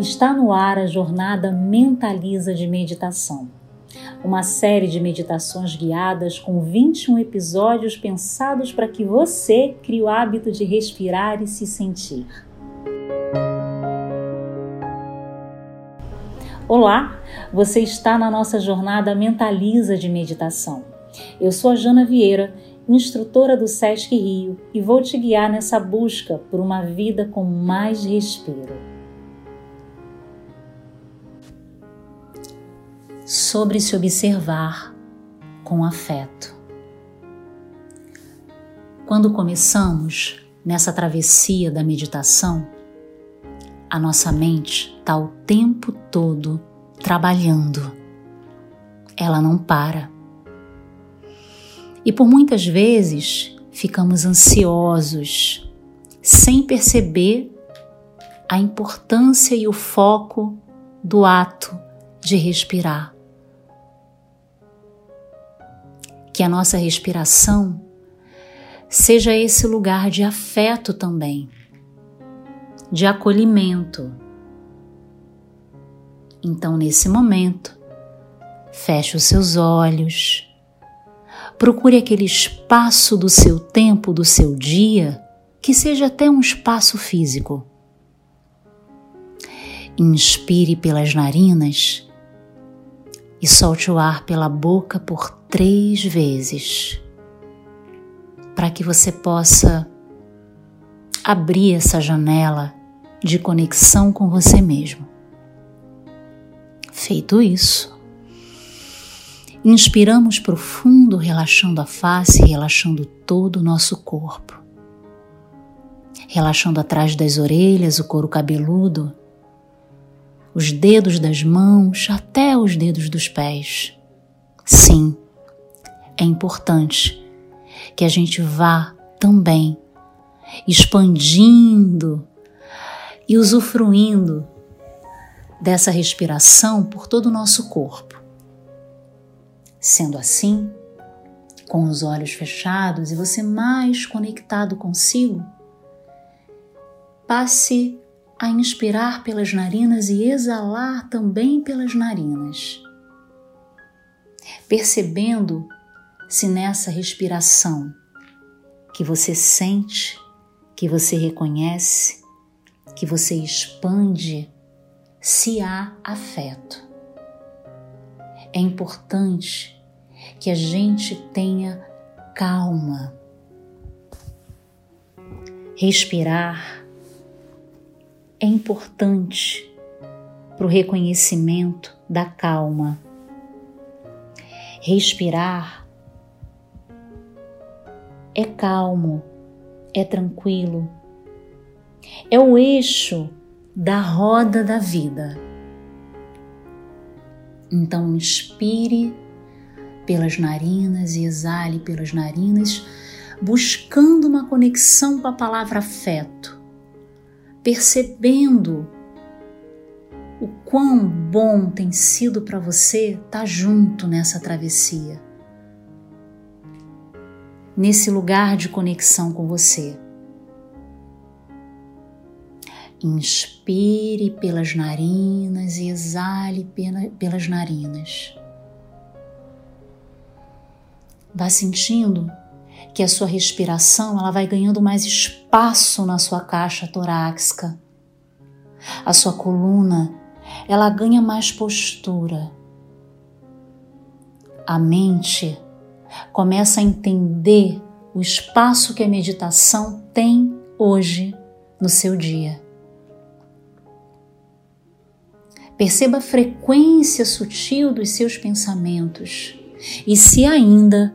Está no ar a jornada Mentaliza de Meditação, uma série de meditações guiadas com 21 episódios pensados para que você crie o hábito de respirar e se sentir. Olá, você está na nossa jornada Mentaliza de Meditação. Eu sou a Jana Vieira, instrutora do SESC Rio, e vou te guiar nessa busca por uma vida com mais respiro. Sobre se observar com afeto. Quando começamos nessa travessia da meditação, a nossa mente está o tempo todo trabalhando. Ela não para. E por muitas vezes ficamos ansiosos, sem perceber a importância e o foco do ato de respirar. Que a nossa respiração seja esse lugar de afeto também de acolhimento. Então, nesse momento, feche os seus olhos, procure aquele espaço do seu tempo, do seu dia, que seja até um espaço físico. Inspire pelas narinas e solte o ar pela boca por três vezes, para que você possa abrir essa janela de conexão com você mesmo. Feito isso, inspiramos profundo, relaxando a face, relaxando todo o nosso corpo. Relaxando atrás das orelhas, o couro cabeludo, os dedos das mãos, até os dedos dos pés. Sim, é importante que a gente vá também expandindo e usufruindo dessa respiração por todo o nosso corpo. Sendo assim, com os olhos fechados e você mais conectado consigo, passe a inspirar pelas narinas e exalar também pelas narinas, percebendo se nessa respiração que você sente, que você reconhece, que você expande se há afeto. É importante que a gente tenha calma. Respirar é importante para o reconhecimento da calma. Respirar é calmo, é tranquilo é o eixo da roda da vida. Então, inspire pelas narinas e exale pelas narinas, buscando uma conexão com a palavra afeto, percebendo o quão bom tem sido para você estar tá junto nessa travessia, nesse lugar de conexão com você. Inspire pelas narinas e exale pelas narinas. Vá sentindo que a sua respiração ela vai ganhando mais espaço na sua caixa torácica. A sua coluna ela ganha mais postura. A mente começa a entender o espaço que a meditação tem hoje no seu dia. Perceba a frequência sutil dos seus pensamentos. E se ainda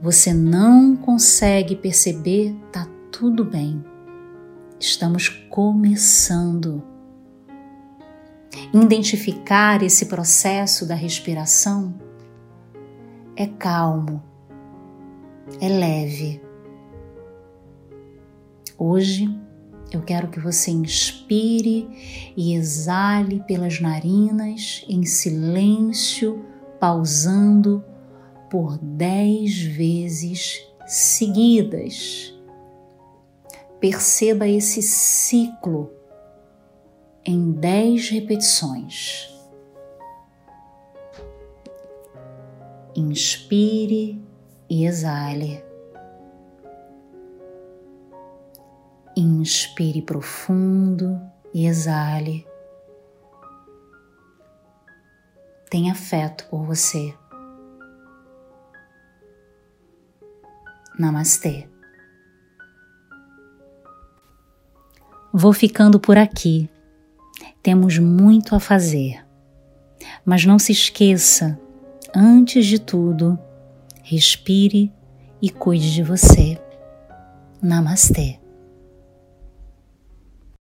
você não consegue perceber, tá tudo bem. Estamos começando. Identificar esse processo da respiração é calmo, é leve. Hoje eu quero que você inspire e exale pelas narinas em silêncio, pausando por dez vezes seguidas. Perceba esse ciclo em dez repetições. Inspire e exale. Inspire profundo e exale. Tenha afeto por você. Namastê. Vou ficando por aqui. Temos muito a fazer. Mas não se esqueça, antes de tudo, respire e cuide de você. Namastê.